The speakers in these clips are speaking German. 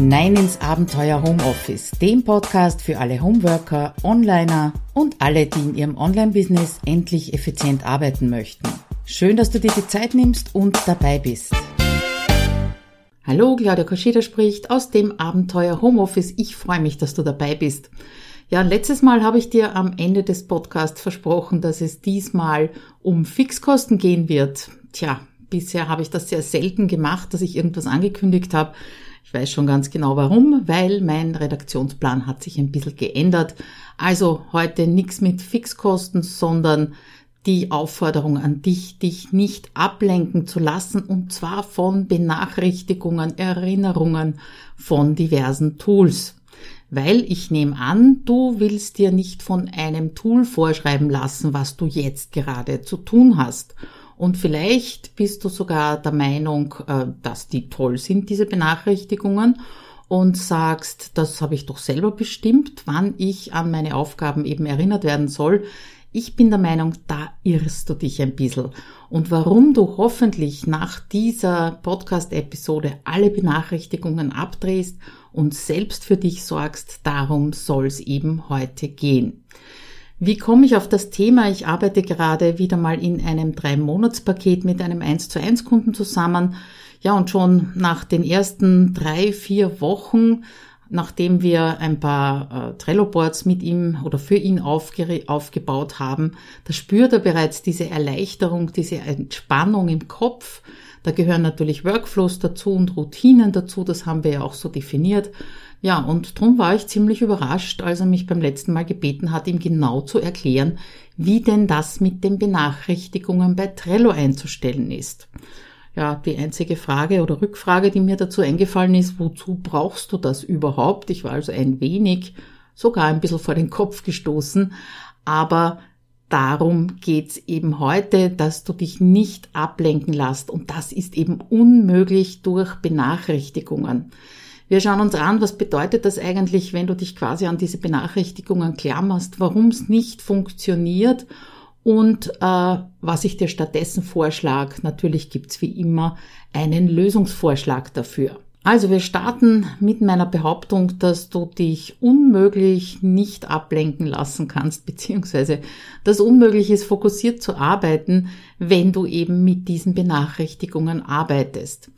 hinein ins Abenteuer Homeoffice, dem Podcast für alle Homeworker, Onliner und alle, die in ihrem Online-Business endlich effizient arbeiten möchten. Schön, dass du dir die Zeit nimmst und dabei bist. Hallo, Claudia Koscheda spricht aus dem Abenteuer Homeoffice. Ich freue mich, dass du dabei bist. Ja, letztes Mal habe ich dir am Ende des Podcasts versprochen, dass es diesmal um Fixkosten gehen wird. Tja, bisher habe ich das sehr selten gemacht, dass ich irgendwas angekündigt habe. Ich weiß schon ganz genau warum, weil mein Redaktionsplan hat sich ein bisschen geändert. Also heute nichts mit Fixkosten, sondern die Aufforderung an dich, dich nicht ablenken zu lassen und zwar von Benachrichtigungen, Erinnerungen von diversen Tools. Weil ich nehme an, du willst dir nicht von einem Tool vorschreiben lassen, was du jetzt gerade zu tun hast. Und vielleicht bist du sogar der Meinung, äh, dass die toll sind, diese Benachrichtigungen und sagst, das habe ich doch selber bestimmt, wann ich an meine Aufgaben eben erinnert werden soll. Ich bin der Meinung, da irrst du dich ein bisschen. Und warum du hoffentlich nach dieser Podcast-Episode alle Benachrichtigungen abdrehst und selbst für dich sorgst, darum soll es eben heute gehen. Wie komme ich auf das Thema? Ich arbeite gerade wieder mal in einem Drei-Monats-Paket mit einem 1 zu 1 Kunden zusammen. Ja, und schon nach den ersten drei, vier Wochen, nachdem wir ein paar äh, Trello-Boards mit ihm oder für ihn aufge aufgebaut haben, da spürt er bereits diese Erleichterung, diese Entspannung im Kopf. Da gehören natürlich Workflows dazu und Routinen dazu, das haben wir ja auch so definiert. Ja, und darum war ich ziemlich überrascht, als er mich beim letzten Mal gebeten hat, ihm genau zu erklären, wie denn das mit den Benachrichtigungen bei Trello einzustellen ist. Ja, die einzige Frage oder Rückfrage, die mir dazu eingefallen ist, wozu brauchst du das überhaupt? Ich war also ein wenig, sogar ein bisschen vor den Kopf gestoßen, aber darum geht's eben heute, dass du dich nicht ablenken lässt und das ist eben unmöglich durch Benachrichtigungen. Wir schauen uns an, was bedeutet das eigentlich, wenn du dich quasi an diese Benachrichtigungen klammerst, warum es nicht funktioniert und äh, was ich dir stattdessen vorschlage. Natürlich gibt's wie immer einen Lösungsvorschlag dafür. Also wir starten mit meiner Behauptung, dass du dich unmöglich nicht ablenken lassen kannst, beziehungsweise dass unmöglich ist, fokussiert zu arbeiten, wenn du eben mit diesen Benachrichtigungen arbeitest.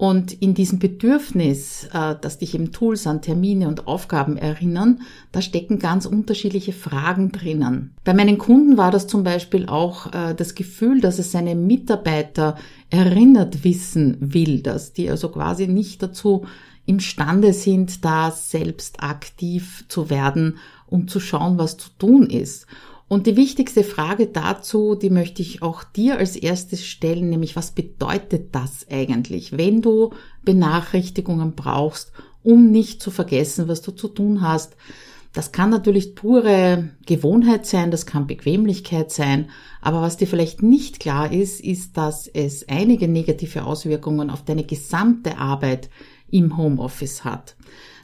Und in diesem Bedürfnis, äh, dass dich eben Tools an Termine und Aufgaben erinnern, da stecken ganz unterschiedliche Fragen drinnen. Bei meinen Kunden war das zum Beispiel auch äh, das Gefühl, dass es seine Mitarbeiter erinnert wissen will, dass die also quasi nicht dazu imstande sind, da selbst aktiv zu werden und zu schauen, was zu tun ist. Und die wichtigste Frage dazu, die möchte ich auch dir als erstes stellen, nämlich was bedeutet das eigentlich, wenn du Benachrichtigungen brauchst, um nicht zu vergessen, was du zu tun hast. Das kann natürlich pure Gewohnheit sein, das kann Bequemlichkeit sein, aber was dir vielleicht nicht klar ist, ist, dass es einige negative Auswirkungen auf deine gesamte Arbeit im Homeoffice hat.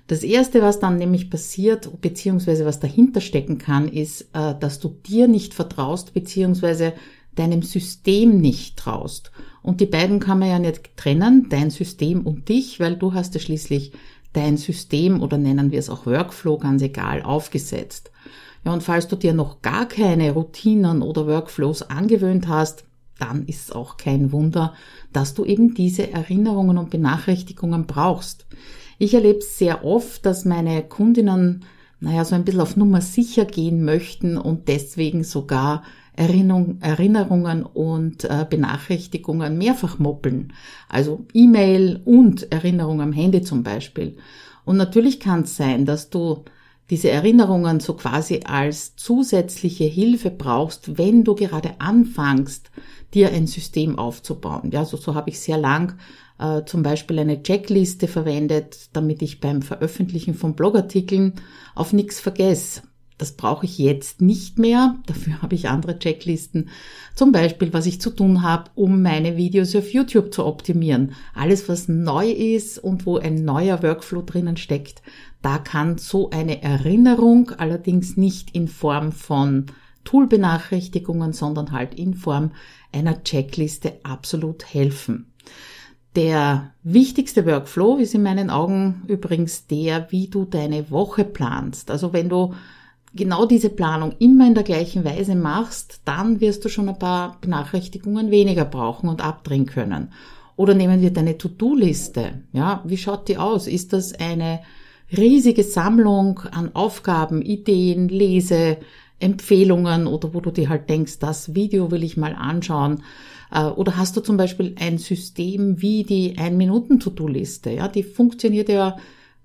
Das erste, was dann nämlich passiert, beziehungsweise was dahinter stecken kann, ist, äh, dass du dir nicht vertraust, beziehungsweise deinem System nicht traust. Und die beiden kann man ja nicht trennen, dein System und dich, weil du hast ja schließlich dein System oder nennen wir es auch Workflow, ganz egal, aufgesetzt. Ja, und falls du dir noch gar keine Routinen oder Workflows angewöhnt hast, dann ist es auch kein Wunder, dass du eben diese Erinnerungen und Benachrichtigungen brauchst. Ich erlebe sehr oft, dass meine Kundinnen, naja, so ein bisschen auf Nummer sicher gehen möchten und deswegen sogar Erinnerung, Erinnerungen und äh, Benachrichtigungen mehrfach moppeln. Also E-Mail und Erinnerung am Handy zum Beispiel. Und natürlich kann es sein, dass du diese Erinnerungen so quasi als zusätzliche Hilfe brauchst, wenn du gerade anfängst, dir ein System aufzubauen. Ja, so, so habe ich sehr lang äh, zum Beispiel eine Checkliste verwendet, damit ich beim Veröffentlichen von Blogartikeln auf nichts vergesse. Das brauche ich jetzt nicht mehr. Dafür habe ich andere Checklisten. Zum Beispiel, was ich zu tun habe, um meine Videos auf YouTube zu optimieren. Alles, was neu ist und wo ein neuer Workflow drinnen steckt, da kann so eine Erinnerung allerdings nicht in Form von Toolbenachrichtigungen, sondern halt in Form einer Checkliste absolut helfen. Der wichtigste Workflow ist in meinen Augen übrigens der, wie du deine Woche planst. Also wenn du genau diese Planung immer in der gleichen Weise machst, dann wirst du schon ein paar Benachrichtigungen weniger brauchen und abdrehen können. Oder nehmen wir deine To-Do-Liste. Ja, wie schaut die aus? Ist das eine riesige Sammlung an Aufgaben, Ideen, Lese, Empfehlungen oder wo du dir halt denkst, das Video will ich mal anschauen. Äh, oder hast du zum Beispiel ein System wie die Ein-Minuten-To-Do-Liste? Ja, die funktioniert ja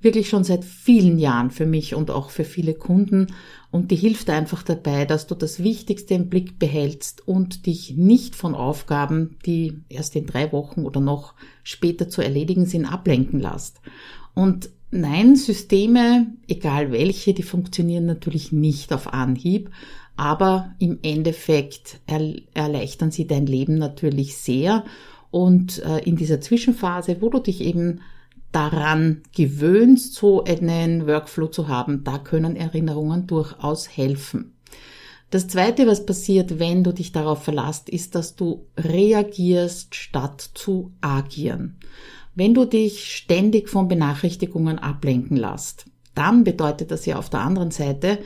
wirklich schon seit vielen Jahren für mich und auch für viele Kunden. Und die hilft einfach dabei, dass du das Wichtigste im Blick behältst und dich nicht von Aufgaben, die erst in drei Wochen oder noch später zu erledigen sind, ablenken lässt. Und Nein, Systeme, egal welche, die funktionieren natürlich nicht auf Anhieb, aber im Endeffekt erleichtern sie dein Leben natürlich sehr. Und äh, in dieser Zwischenphase, wo du dich eben daran gewöhnst, so einen Workflow zu haben, da können Erinnerungen durchaus helfen. Das Zweite, was passiert, wenn du dich darauf verlässt, ist, dass du reagierst, statt zu agieren. Wenn du dich ständig von Benachrichtigungen ablenken lässt, dann bedeutet das ja auf der anderen Seite,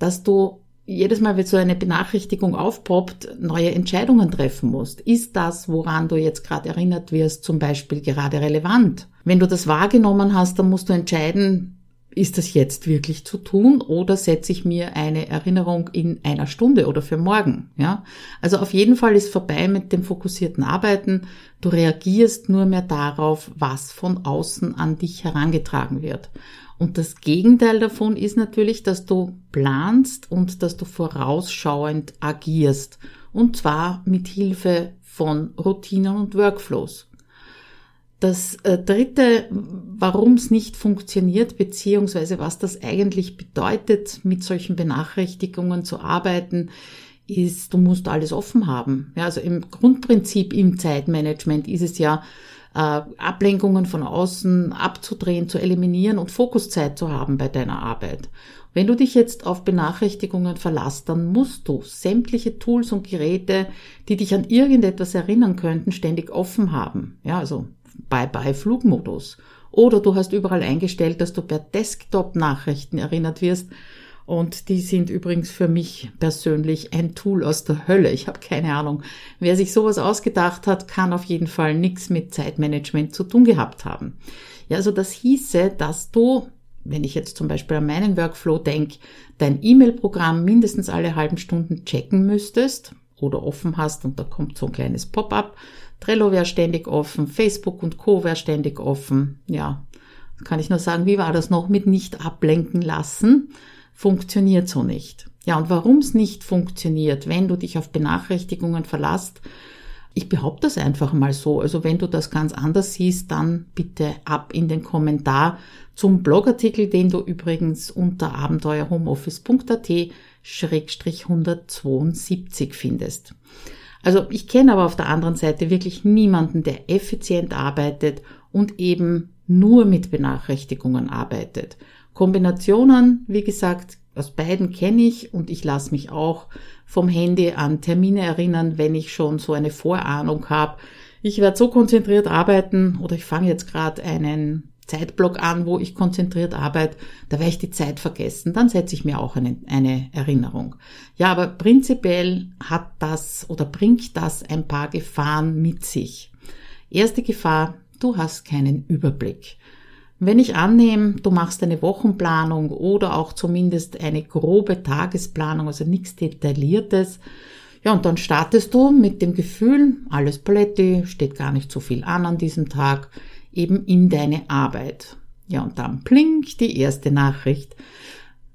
dass du jedes Mal, wenn so eine Benachrichtigung aufpoppt, neue Entscheidungen treffen musst. Ist das, woran du jetzt gerade erinnert wirst, zum Beispiel gerade relevant? Wenn du das wahrgenommen hast, dann musst du entscheiden, ist das jetzt wirklich zu tun oder setze ich mir eine Erinnerung in einer Stunde oder für morgen? Ja, also auf jeden Fall ist vorbei mit dem fokussierten Arbeiten. Du reagierst nur mehr darauf, was von außen an dich herangetragen wird. Und das Gegenteil davon ist natürlich, dass du planst und dass du vorausschauend agierst. Und zwar mit Hilfe von Routinen und Workflows. Das äh, dritte, warum es nicht funktioniert, beziehungsweise was das eigentlich bedeutet, mit solchen Benachrichtigungen zu arbeiten, ist, du musst alles offen haben. Ja, also im Grundprinzip im Zeitmanagement ist es ja, Ablenkungen von außen abzudrehen, zu eliminieren und Fokuszeit zu haben bei deiner Arbeit. Wenn du dich jetzt auf Benachrichtigungen verlässt, dann musst du sämtliche Tools und Geräte, die dich an irgendetwas erinnern könnten, ständig offen haben. Ja, also Bye-bye-Flugmodus. Oder du hast überall eingestellt, dass du per Desktop-Nachrichten erinnert wirst. Und die sind übrigens für mich persönlich ein Tool aus der Hölle. Ich habe keine Ahnung. Wer sich sowas ausgedacht hat, kann auf jeden Fall nichts mit Zeitmanagement zu tun gehabt haben. Ja, also das hieße, dass du, wenn ich jetzt zum Beispiel an meinen Workflow denke, dein E-Mail-Programm mindestens alle halben Stunden checken müsstest oder offen hast und da kommt so ein kleines Pop-up Trello wäre ständig offen, Facebook und Co. wäre ständig offen. Ja, kann ich nur sagen, wie war das noch mit nicht ablenken lassen? Funktioniert so nicht. Ja, und warum es nicht funktioniert, wenn du dich auf Benachrichtigungen verlasst, ich behaupte das einfach mal so. Also wenn du das ganz anders siehst, dann bitte ab in den Kommentar zum Blogartikel, den du übrigens unter abenteuerhomeoffice.at 172 findest. Also ich kenne aber auf der anderen Seite wirklich niemanden, der effizient arbeitet und eben nur mit Benachrichtigungen arbeitet. Kombinationen, wie gesagt, aus beiden kenne ich und ich lasse mich auch vom Handy an Termine erinnern, wenn ich schon so eine Vorahnung habe. Ich werde so konzentriert arbeiten oder ich fange jetzt gerade einen Zeitblock an, wo ich konzentriert arbeite, da werde ich die Zeit vergessen, dann setze ich mir auch eine, eine Erinnerung. Ja, aber prinzipiell hat das oder bringt das ein paar Gefahren mit sich. Erste Gefahr, du hast keinen Überblick. Wenn ich annehme, du machst eine Wochenplanung oder auch zumindest eine grobe Tagesplanung, also nichts Detailliertes, ja, und dann startest du mit dem Gefühl, alles Paletti, steht gar nicht so viel an an diesem Tag eben in deine Arbeit. Ja, und dann blinkt die erste Nachricht.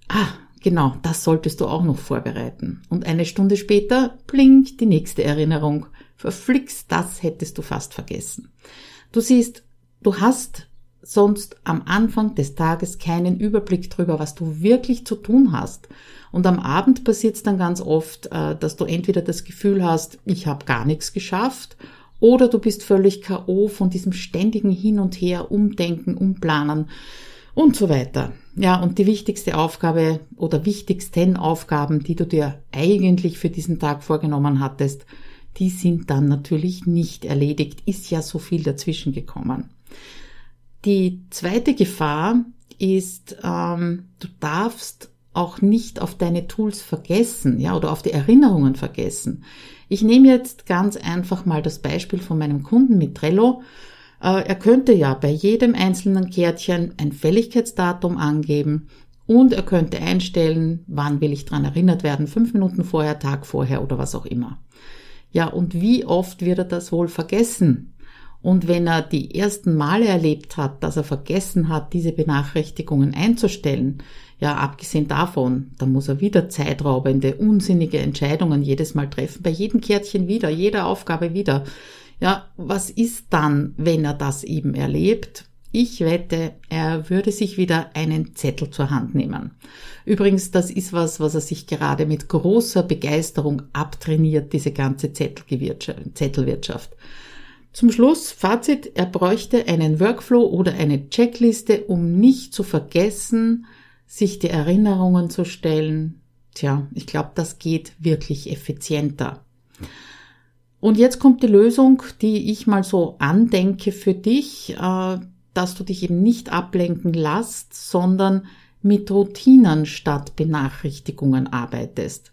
Ah, genau, das solltest du auch noch vorbereiten. Und eine Stunde später blinkt die nächste Erinnerung. Verflixt, das hättest du fast vergessen. Du siehst, du hast sonst am Anfang des Tages keinen Überblick darüber, was du wirklich zu tun hast. Und am Abend passiert es dann ganz oft, äh, dass du entweder das Gefühl hast, ich habe gar nichts geschafft, oder du bist völlig KO von diesem ständigen Hin und Her, Umdenken, Umplanen und so weiter. Ja, und die wichtigste Aufgabe oder wichtigsten Aufgaben, die du dir eigentlich für diesen Tag vorgenommen hattest, die sind dann natürlich nicht erledigt, ist ja so viel dazwischen gekommen. Die zweite Gefahr ist, ähm, du darfst auch nicht auf deine Tools vergessen, ja, oder auf die Erinnerungen vergessen. Ich nehme jetzt ganz einfach mal das Beispiel von meinem Kunden mit Trello. Äh, er könnte ja bei jedem einzelnen Kärtchen ein Fälligkeitsdatum angeben und er könnte einstellen, wann will ich dran erinnert werden, fünf Minuten vorher, Tag vorher oder was auch immer. Ja, und wie oft wird er das wohl vergessen? Und wenn er die ersten Male erlebt hat, dass er vergessen hat, diese Benachrichtigungen einzustellen, ja, abgesehen davon, dann muss er wieder zeitraubende, unsinnige Entscheidungen jedes Mal treffen, bei jedem Kärtchen wieder, jeder Aufgabe wieder. Ja, was ist dann, wenn er das eben erlebt? Ich wette, er würde sich wieder einen Zettel zur Hand nehmen. Übrigens, das ist was, was er sich gerade mit großer Begeisterung abtrainiert, diese ganze Zettelwirtschaft. Zum Schluss, Fazit, er bräuchte einen Workflow oder eine Checkliste, um nicht zu vergessen, sich die Erinnerungen zu stellen. Tja, ich glaube, das geht wirklich effizienter. Und jetzt kommt die Lösung, die ich mal so andenke für dich, äh, dass du dich eben nicht ablenken lässt, sondern mit Routinen statt Benachrichtigungen arbeitest.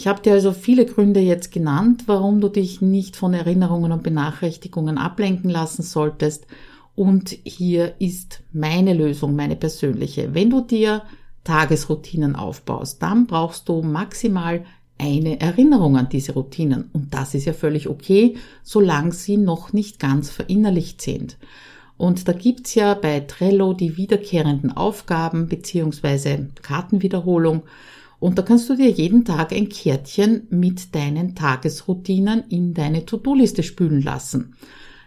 Ich habe dir also viele Gründe jetzt genannt, warum du dich nicht von Erinnerungen und Benachrichtigungen ablenken lassen solltest. Und hier ist meine Lösung, meine persönliche. Wenn du dir Tagesroutinen aufbaust, dann brauchst du maximal eine Erinnerung an diese Routinen. Und das ist ja völlig okay, solange sie noch nicht ganz verinnerlicht sind. Und da gibt's ja bei Trello die wiederkehrenden Aufgaben beziehungsweise Kartenwiederholung. Und da kannst du dir jeden Tag ein Kärtchen mit deinen Tagesroutinen in deine To-Do-Liste spülen lassen.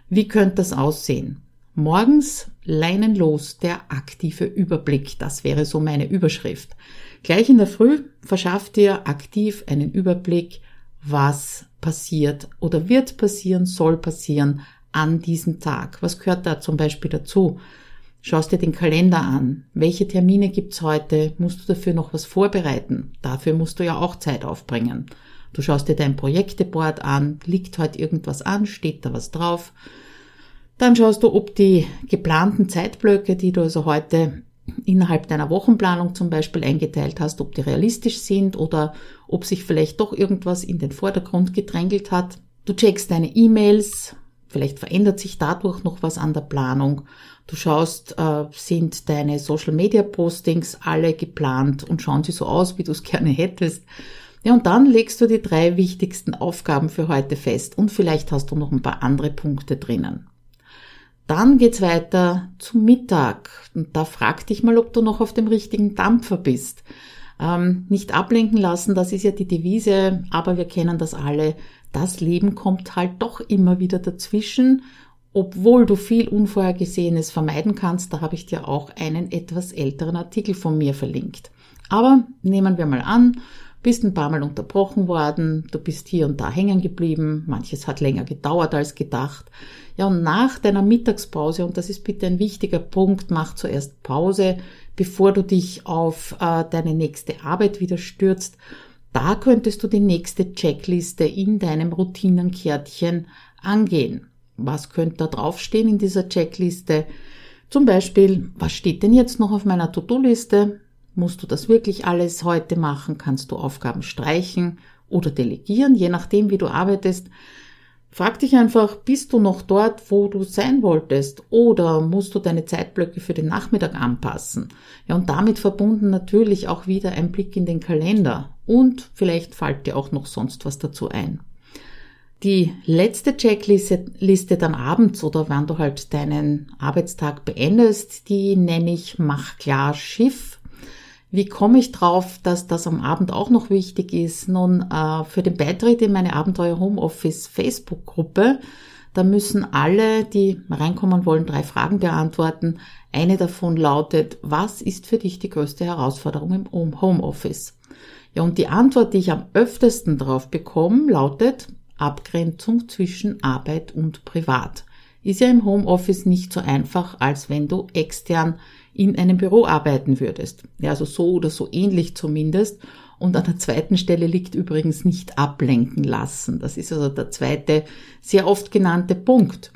Wie könnte das aussehen? Morgens leinenlos der aktive Überblick. Das wäre so meine Überschrift. Gleich in der Früh verschafft dir aktiv einen Überblick, was passiert oder wird passieren, soll passieren an diesem Tag. Was gehört da zum Beispiel dazu? Schaust dir den Kalender an. Welche Termine gibt's heute? Musst du dafür noch was vorbereiten? Dafür musst du ja auch Zeit aufbringen. Du schaust dir dein Projekteboard an. Liegt heute irgendwas an? Steht da was drauf? Dann schaust du, ob die geplanten Zeitblöcke, die du also heute innerhalb deiner Wochenplanung zum Beispiel eingeteilt hast, ob die realistisch sind oder ob sich vielleicht doch irgendwas in den Vordergrund gedrängelt hat. Du checkst deine E-Mails, vielleicht verändert sich dadurch noch was an der Planung Du schaust, äh, sind deine Social Media Postings alle geplant und schauen sie so aus, wie du es gerne hättest. Ja, und dann legst du die drei wichtigsten Aufgaben für heute fest und vielleicht hast du noch ein paar andere Punkte drinnen. Dann geht's weiter zum Mittag und da frag dich mal, ob du noch auf dem richtigen Dampfer bist. Ähm, nicht ablenken lassen, das ist ja die Devise, aber wir kennen das alle. Das Leben kommt halt doch immer wieder dazwischen obwohl du viel Unvorhergesehenes vermeiden kannst, da habe ich dir auch einen etwas älteren Artikel von mir verlinkt. Aber nehmen wir mal an, bist ein paar Mal unterbrochen worden, du bist hier und da hängen geblieben, manches hat länger gedauert als gedacht. Ja, und nach deiner Mittagspause, und das ist bitte ein wichtiger Punkt, mach zuerst Pause, bevor du dich auf äh, deine nächste Arbeit wieder stürzt. Da könntest du die nächste Checkliste in deinem Routinenkärtchen angehen. Was könnte da draufstehen in dieser Checkliste? Zum Beispiel, was steht denn jetzt noch auf meiner To-Do-Liste? Musst du das wirklich alles heute machen? Kannst du Aufgaben streichen oder delegieren, je nachdem, wie du arbeitest? Frag dich einfach, bist du noch dort, wo du sein wolltest? Oder musst du deine Zeitblöcke für den Nachmittag anpassen? Ja, und damit verbunden natürlich auch wieder ein Blick in den Kalender. Und vielleicht fällt dir auch noch sonst was dazu ein. Die letzte Checkliste Liste dann abends oder wann du halt deinen Arbeitstag beendest, die nenne ich Mach klar Schiff. Wie komme ich drauf, dass das am Abend auch noch wichtig ist? Nun, äh, für den Beitritt in meine Abenteuer Homeoffice Facebook-Gruppe, da müssen alle, die reinkommen wollen, drei Fragen beantworten. Eine davon lautet, was ist für dich die größte Herausforderung im Homeoffice? Ja, und die Antwort, die ich am öftesten drauf bekomme, lautet, Abgrenzung zwischen Arbeit und Privat. Ist ja im Homeoffice nicht so einfach, als wenn du extern in einem Büro arbeiten würdest. Ja, also so oder so ähnlich zumindest. Und an der zweiten Stelle liegt übrigens nicht ablenken lassen. Das ist also der zweite sehr oft genannte Punkt.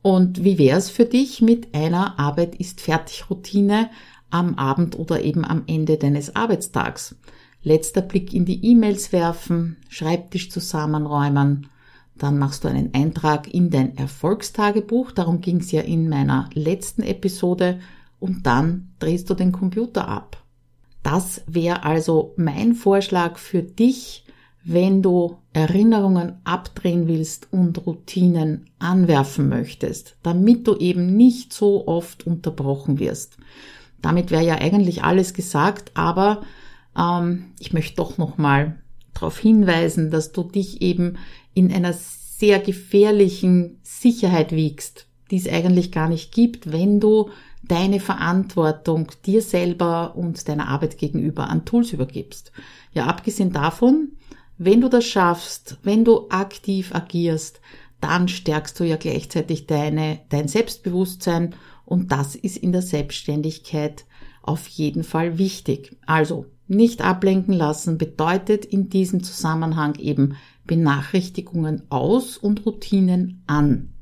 Und wie wäre es für dich mit einer Arbeit ist fertig Routine am Abend oder eben am Ende deines Arbeitstags? Letzter Blick in die E-Mails werfen, Schreibtisch zusammenräumen, dann machst du einen Eintrag in dein Erfolgstagebuch, darum ging es ja in meiner letzten Episode, und dann drehst du den Computer ab. Das wäre also mein Vorschlag für dich, wenn du Erinnerungen abdrehen willst und Routinen anwerfen möchtest, damit du eben nicht so oft unterbrochen wirst. Damit wäre ja eigentlich alles gesagt, aber ähm, ich möchte doch nochmal darauf hinweisen, dass du dich eben in einer sehr gefährlichen Sicherheit wiegst, die es eigentlich gar nicht gibt, wenn du deine Verantwortung dir selber und deiner Arbeit gegenüber an Tools übergibst. Ja, abgesehen davon, wenn du das schaffst, wenn du aktiv agierst, dann stärkst du ja gleichzeitig deine, dein Selbstbewusstsein und das ist in der Selbstständigkeit auf jeden Fall wichtig. Also, nicht ablenken lassen bedeutet in diesem Zusammenhang eben Benachrichtigungen aus und Routinen an.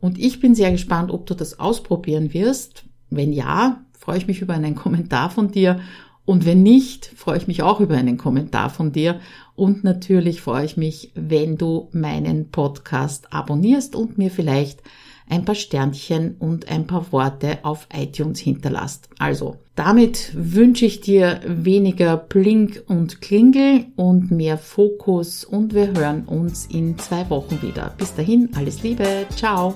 Und ich bin sehr gespannt, ob du das ausprobieren wirst. Wenn ja, freue ich mich über einen Kommentar von dir. Und wenn nicht, freue ich mich auch über einen Kommentar von dir. Und natürlich freue ich mich, wenn du meinen Podcast abonnierst und mir vielleicht ein paar Sternchen und ein paar Worte auf iTunes hinterlasst. Also, damit wünsche ich dir weniger Blink und Klingel und mehr Fokus und wir hören uns in zwei Wochen wieder. Bis dahin, alles Liebe, ciao!